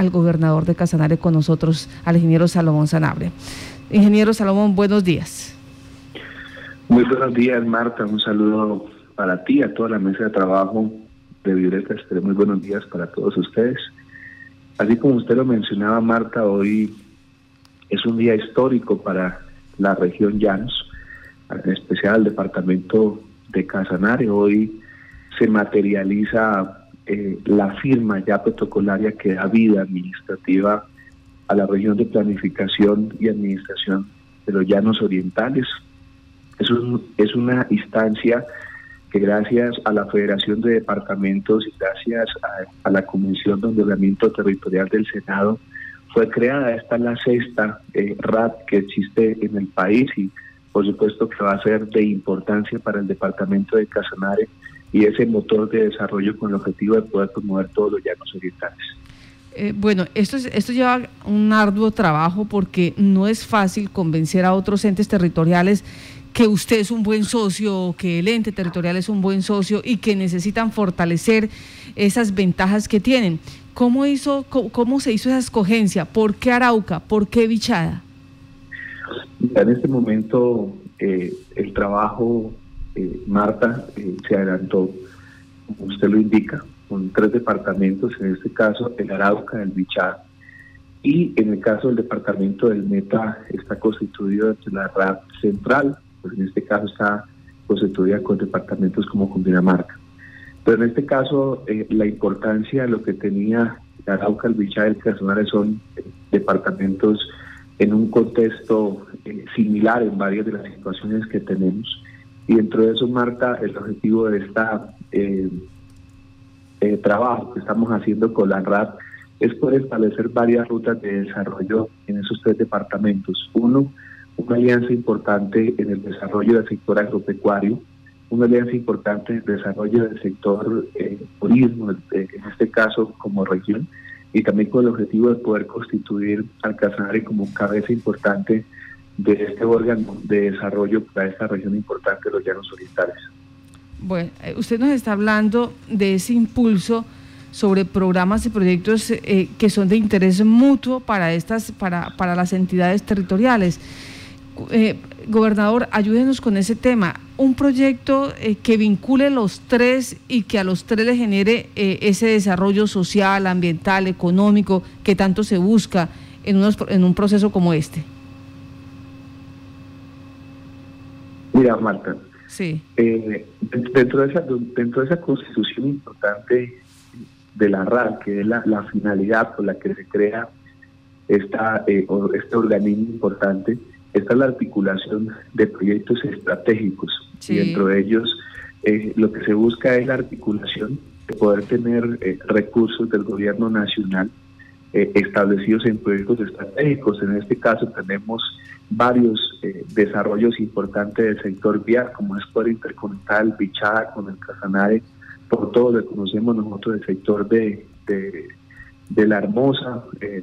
al gobernador de Casanare con nosotros, al ingeniero Salomón Sanabria. Ingeniero Salomón, buenos días. Muy buenos días, Marta. Un saludo para ti, a toda la mesa de trabajo de Violeta. Muy buenos días para todos ustedes. Así como usted lo mencionaba, Marta, hoy es un día histórico para la región Llanos, en especial el departamento de Casanare. Hoy se materializa eh, la firma ya protocolaria que da vida administrativa a la región de planificación y administración de los llanos orientales. Es, es una instancia que gracias a la Federación de Departamentos y gracias a, la Comisión de Ordenamiento Territorial del Senado fue creada. Esta es la sexta eh, que existe en el país y por supuesto que va a ser de importancia para el departamento de Casanare y ese motor de desarrollo con el objetivo de poder promover todos los llanos orientales. Eh, bueno, esto, esto lleva un arduo trabajo porque no es fácil convencer a otros entes territoriales que usted es un buen socio, que el ente territorial es un buen socio y que necesitan fortalecer esas ventajas que tienen. ¿Cómo, hizo, cómo, se hizo esa escogencia? ¿Por qué Arauca? ¿Por qué Bichada? En este momento eh, el trabajo eh, Marta eh, se adelantó, como usted lo indica, con tres departamentos, en este caso el Arauca, el Bichá, y en el caso del departamento del Meta está constituido desde la RAP central, pues en este caso está constituida con departamentos como Cundinamarca. Pero en este caso eh, la importancia de lo que tenía el Arauca, el Bichá y el Casanare son departamentos en un contexto similar en varias de las situaciones que tenemos y dentro de eso, Marta, el objetivo de este trabajo que estamos haciendo con la RAP es poder establecer varias rutas de desarrollo en esos tres departamentos. Uno, una alianza importante en el desarrollo del sector agropecuario, una alianza importante en el desarrollo del sector eh, turismo, en este caso como región, y también con el objetivo de poder constituir al como cabeza importante de este órgano de desarrollo para esta región importante los llanos orientales. Bueno, eh, usted nos está hablando de ese impulso sobre programas y proyectos eh, que son de interés mutuo para estas para, para las entidades territoriales. Eh, gobernador, ayúdenos con ese tema. Un proyecto que vincule los tres y que a los tres le genere ese desarrollo social, ambiental, económico que tanto se busca en, unos, en un proceso como este. Mira, Marta, sí. Eh, dentro, de esa, dentro de esa constitución importante de la RAL, que es la, finalidad por la que se crea esta, eh, este organismo importante, está la articulación de proyectos estratégicos. Y dentro de ellos eh, lo que se busca es la articulación de poder tener recursos del gobierno nacional establecidos en proyectos estratégicos. En este caso tenemos varios eh, desarrollos importantes del sector vial, como es por Interconectar, Bichada con el Casanare, por todo lo que conocemos nosotros del sector de, de, La Hermosa, eh,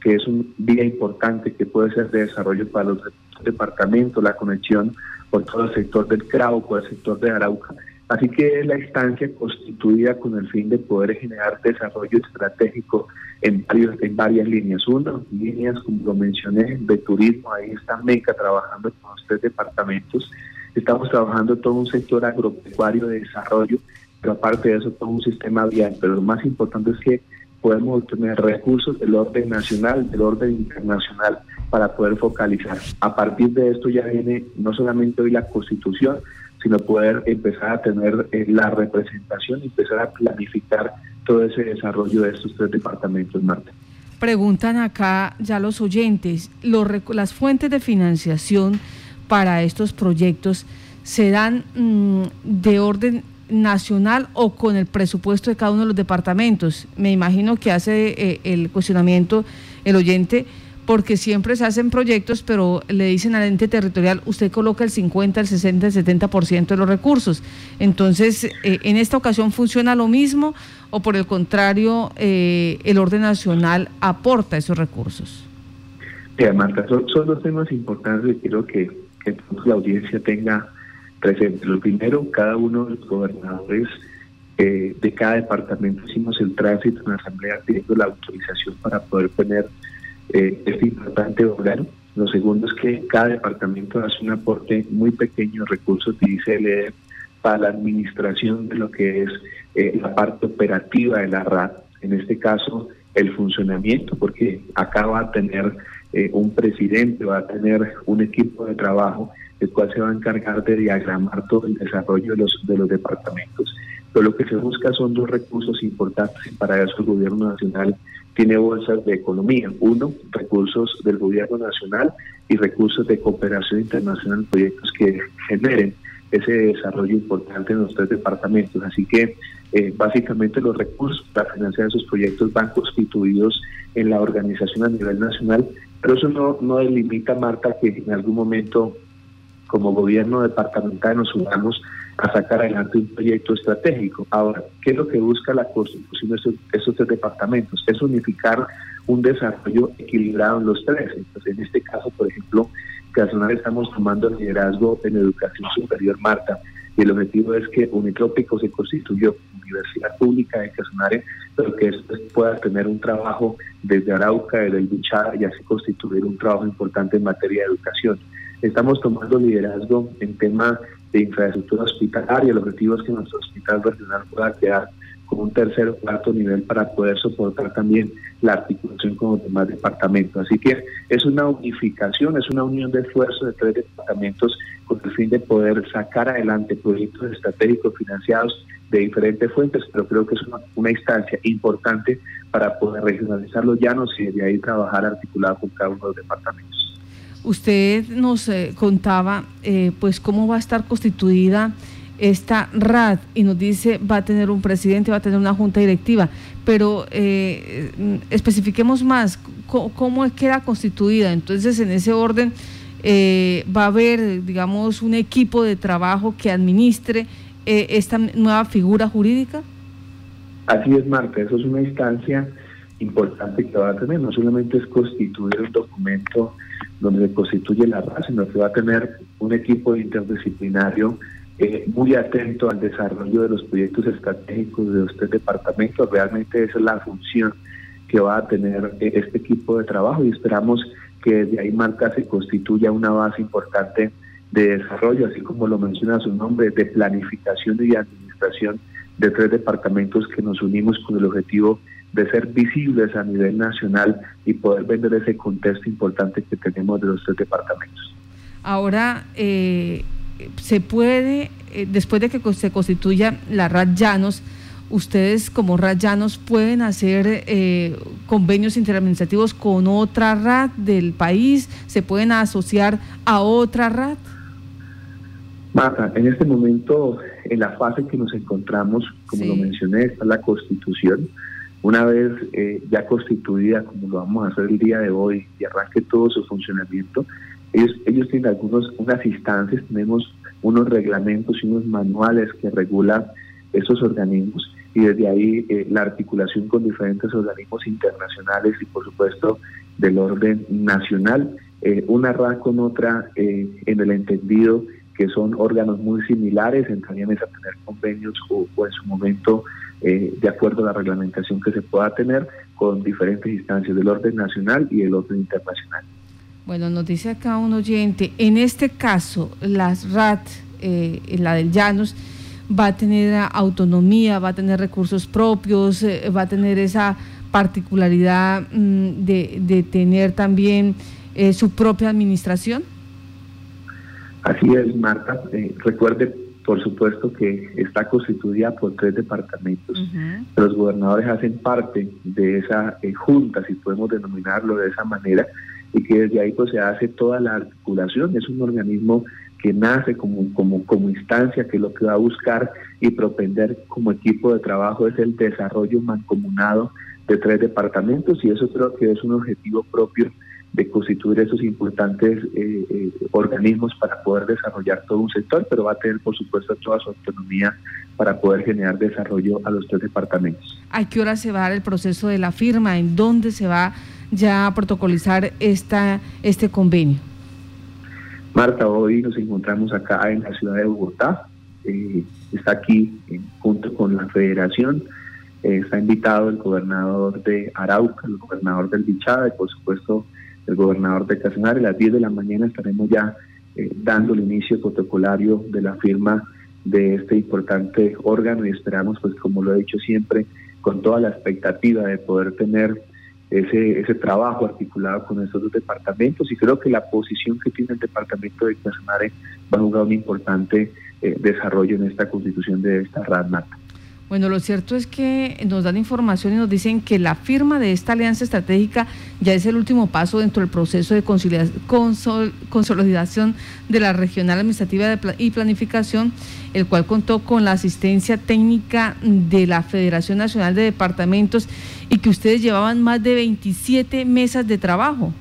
que es un vía importante que puede ser de desarrollo para los departamentos, la conexión por todo el sector del Cravo, por el sector de Arauca. Así que es la instancia constituida con el fin de poder generar desarrollo estratégico en, varios, en varias líneas. Uno, líneas, como lo mencioné, de turismo, ahí está MECA trabajando con los tres departamentos. Estamos trabajando todo un sector agropecuario de desarrollo, pero aparte de eso todo un sistema vial. Pero lo más importante es que podemos obtener recursos del orden nacional, del orden internacional, para poder focalizar. A partir de esto ya viene no solamente hoy la constitución, sino poder empezar a tener eh, la representación y empezar a planificar todo ese desarrollo de estos tres departamentos, Marta. Preguntan acá ya los oyentes, los, las fuentes de financiación para estos proyectos se dan mm, de orden nacional o con el presupuesto de cada uno de los departamentos. Me imagino que hace eh, el cuestionamiento el oyente porque siempre se hacen proyectos, pero le dicen al ente territorial, usted coloca el 50, el 60, el 70% de los recursos. Entonces, eh, ¿en esta ocasión funciona lo mismo o por el contrario, eh, el orden nacional aporta esos recursos? Mira, Marta, son, dos temas importantes que quiero que, la audiencia tenga presente. Lo primero, cada uno de los gobernadores eh, de cada departamento hicimos el tránsito en la asamblea pidiendo la autorización para poder tener eh, este importante órgano. Lo segundo es que cada departamento hace un aporte muy pequeño de recursos de ICLD para la administración de lo que es eh, la parte operativa de la RAD, en este caso el funcionamiento, porque acá va a tener un presidente, va a tener un equipo de trabajo el cual se va a encargar de diagramar todo el desarrollo de los, de los departamentos. Pero lo que se busca son dos recursos importantes para eso el gobierno nacional tiene bolsas de economía. Uno, recursos del gobierno nacional y recursos de cooperación internacional, proyectos que generen ese desarrollo importante en los tres departamentos. Así que eh, básicamente los recursos para financiar esos proyectos van constituidos en la organización a nivel nacional, pero eso no, no delimita, Marta, que en algún momento como gobierno departamental nos unamos a sacar adelante un proyecto estratégico. Ahora, ¿qué es lo que busca la constitución de esos, tres departamentos? Es unificar un desarrollo equilibrado en los tres. Entonces, en este caso, por ejemplo, Casonal estamos tomando liderazgo en educación superior, Marta, y el objetivo es que Unitrópico se constituyó Universidad Pública de Casonare, pero que pueda tener un trabajo desde Arauca, desde el Bichara, y así constituir un trabajo importante en materia de educación. Estamos tomando liderazgo en tema de infraestructura hospitalaria. El objetivo es que nuestro hospital regional pueda quedar con un tercer o cuarto nivel para poder soportar también la articulación con los demás departamentos. Así que es una unificación, es una unión de esfuerzos de tres departamentos con el fin de poder sacar adelante proyectos estratégicos financiados de diferentes fuentes, pero creo que es una, instancia importante para poder regionalizar los llanos y de ahí trabajar articulado con cada uno de los departamentos. Usted nos eh, contaba eh, pues cómo va a estar constituida esta RAD y nos dice va a tener un presidente, va a tener una junta directiva, pero eh, especifiquemos más cómo, queda constituida. Entonces, en ese orden va a haber, digamos, un equipo de trabajo que administre esta nueva figura jurídica. Así es, Marta, eso es una instancia importante que va a tener, no solamente es constituir un documento donde constituye la raza, sino que va a tener un equipo interdisciplinario eh, muy atento al desarrollo de los proyectos estratégicos de este departamento. Realmente esa es la función que va a tener eh, este equipo de trabajo y esperamos que desde ahí Marca se constituya una base importante de desarrollo, así como lo menciona su nombre, de planificación y administración de tres departamentos que nos unimos con el objetivo de ser visibles a nivel nacional y poder vender ese contexto importante que tenemos de los tres departamentos. Ahora, eh, se puede, eh, después de que se constituya la RAD Llanos, ustedes como RAD Llanos pueden hacer eh, convenios interadministrativos con otra RAD del país, se pueden asociar a otra RAD. Marta, en este momento, en la fase que nos encontramos, como lo mencioné, está la constitución. Una vez eh, ya constituida, como lo vamos a hacer el día de hoy, y arranque todo su funcionamiento, ellos, ellos tienen algunos, unas instancias, tenemos unos reglamentos y unos manuales que regulan esos organismos y desde ahí eh, la articulación con diferentes organismos internacionales y por supuesto del orden nacional, eh, una RA con otra en el entendido que son órganos muy similares, entrarían a tener convenios o en su momento eh, de acuerdo a la reglamentación que se pueda tener con diferentes instancias del orden nacional y el orden internacional. Bueno, nos dice acá un oyente, en este caso, las RAT, eh, la del Llanos, va a tener autonomía, va a tener recursos propios, eh, va a tener esa particularidad mm, de, de, tener también su propia administración. Así es, Marta. recuerde por supuesto que está constituida por tres departamentos. Los gobernadores hacen parte de esa eh, junta, si podemos denominarlo de esa manera, y que desde ahí pues se hace toda la articulación. Es un organismo que nace como, como, como instancia, que lo que va a buscar y propender como equipo de trabajo es el desarrollo mancomunado de tres departamentos, y eso creo que es un objetivo propio de constituir esos importantes eh, eh, organismos para poder desarrollar todo un sector, pero va a tener, por supuesto, toda su autonomía para poder generar desarrollo a los tres departamentos. ¿A qué hora se va a dar el proceso de la firma? ¿En dónde se va ya a protocolizar esta, este convenio? Marta, hoy nos encontramos acá en la ciudad de Bogotá. eh, está aquí junto con la federación. está invitado el gobernador de Arauca, el gobernador del Bichada y por supuesto el gobernador de Casanare. A las 10 de la mañana estaremos ya dando el inicio protocolario de la firma de este importante órgano y esperamos, pues como lo he dicho siempre, con toda la expectativa de poder tener ese, ese trabajo articulado con estos dos departamentos y creo que la posición que tiene el departamento de Casanare va a jugar un importante eh, desarrollo en esta constitución de esta RADMAT. Bueno, lo cierto es que nos dan información y nos dicen que la firma de esta alianza estratégica ya es el último paso dentro del proceso de consolidación de la regional administrativa y planificación, el cual contó con la asistencia técnica de la Federación Nacional de Departamentos y que ustedes llevaban más de 27 mesas de trabajo.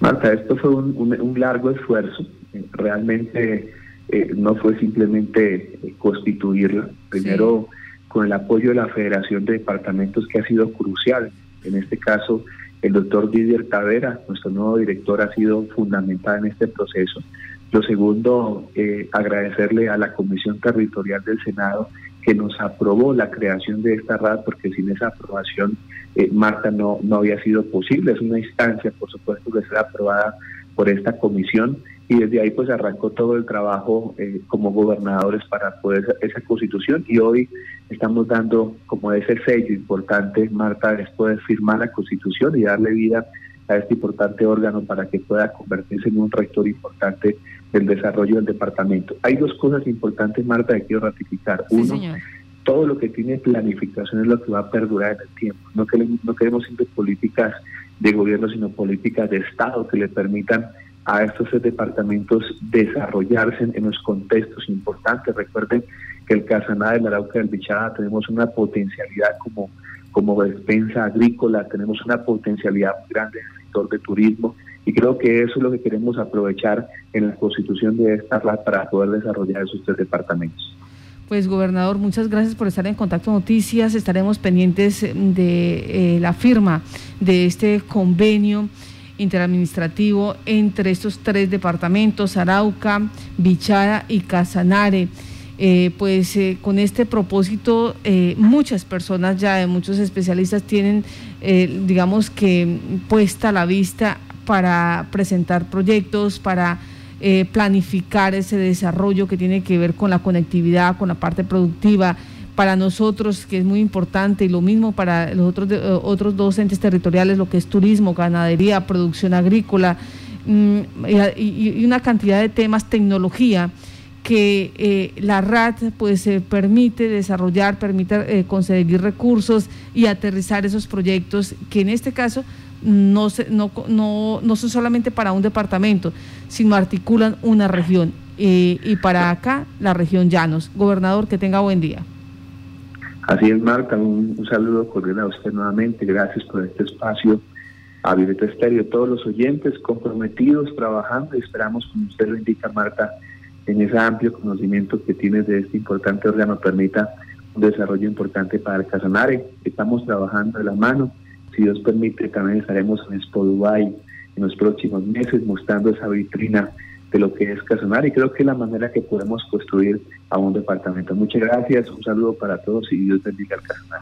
Marta, esto fue un largo esfuerzo. Realmente eh, no fue simplemente eh, constituirla, primero con el apoyo de la Federación de Departamentos que ha sido crucial. En este caso, el doctor Didier Tavera, nuestro nuevo director, ha sido fundamental en este proceso. Lo segundo, eh, agradecerle a la Comisión Territorial del Senado que nos aprobó la creación de esta RAD, porque sin esa aprobación, Marta, no, no había sido posible. Es una instancia, por supuesto, que será aprobada por esta comisión y desde ahí pues arrancó todo el trabajo eh, como gobernadores para poder esa constitución y hoy estamos dando como ese sello importante, Marta, es poder firmar la constitución y darle vida a este importante órgano para que pueda convertirse en un rector importante del desarrollo del departamento. Hay dos cosas importantes, Marta, que quiero ratificar. Uno, todo lo que tiene planificación es lo que va a perdurar en el tiempo. No queremos, no queremos siempre políticas de gobierno, sino políticas de Estado que le permitan a estos departamentos desarrollarse en, los contextos importantes. Recuerden que el Casaná de la Arauca del Bichada tenemos una potencialidad como, como despensa agrícola, tenemos una potencialidad muy grande en el sector de turismo y creo que eso es lo que queremos aprovechar en la constitución de esta RAD para poder desarrollar esos tres departamentos. Pues gobernador, muchas gracias por estar en contacto Noticias. Estaremos pendientes de eh, la firma de este convenio interadministrativo entre estos tres departamentos, Arauca, Bichara y Casanare. Eh, pues eh, con este propósito eh, muchas personas ya, muchos especialistas tienen, digamos que puesta la vista para presentar proyectos, para planificar ese desarrollo que tiene que ver con la conectividad, con la parte productiva, para nosotros, que es muy importante, y lo mismo para los otros, eh, otros dos entes territoriales, lo que es turismo, ganadería, producción agrícola, mm, y, una cantidad de temas, tecnología, que eh, la RAT pues permite desarrollar, permite eh, conseguir recursos y aterrizar esos proyectos que en este caso no, no, no, no son solamente para un departamento, sino articulan una región. y para acá, la región Llanos. Gobernador, que tenga buen día. Así es, Marta, un, saludo cordial a usted nuevamente. Gracias por este espacio a Violeta Estéreo. Todos los oyentes comprometidos, trabajando, y esperamos, como usted lo indica, Marta, en ese amplio conocimiento que tiene de este importante órgano, permita un desarrollo importante para el Casanare. Estamos trabajando de la mano. Si Dios permite, también estaremos en Expo Dubai en los próximos meses mostrando esa vitrina de lo que es Casanar y creo que es la manera que podemos construir a un departamento. Muchas gracias, un saludo para todos y Dios bendiga al Casanar.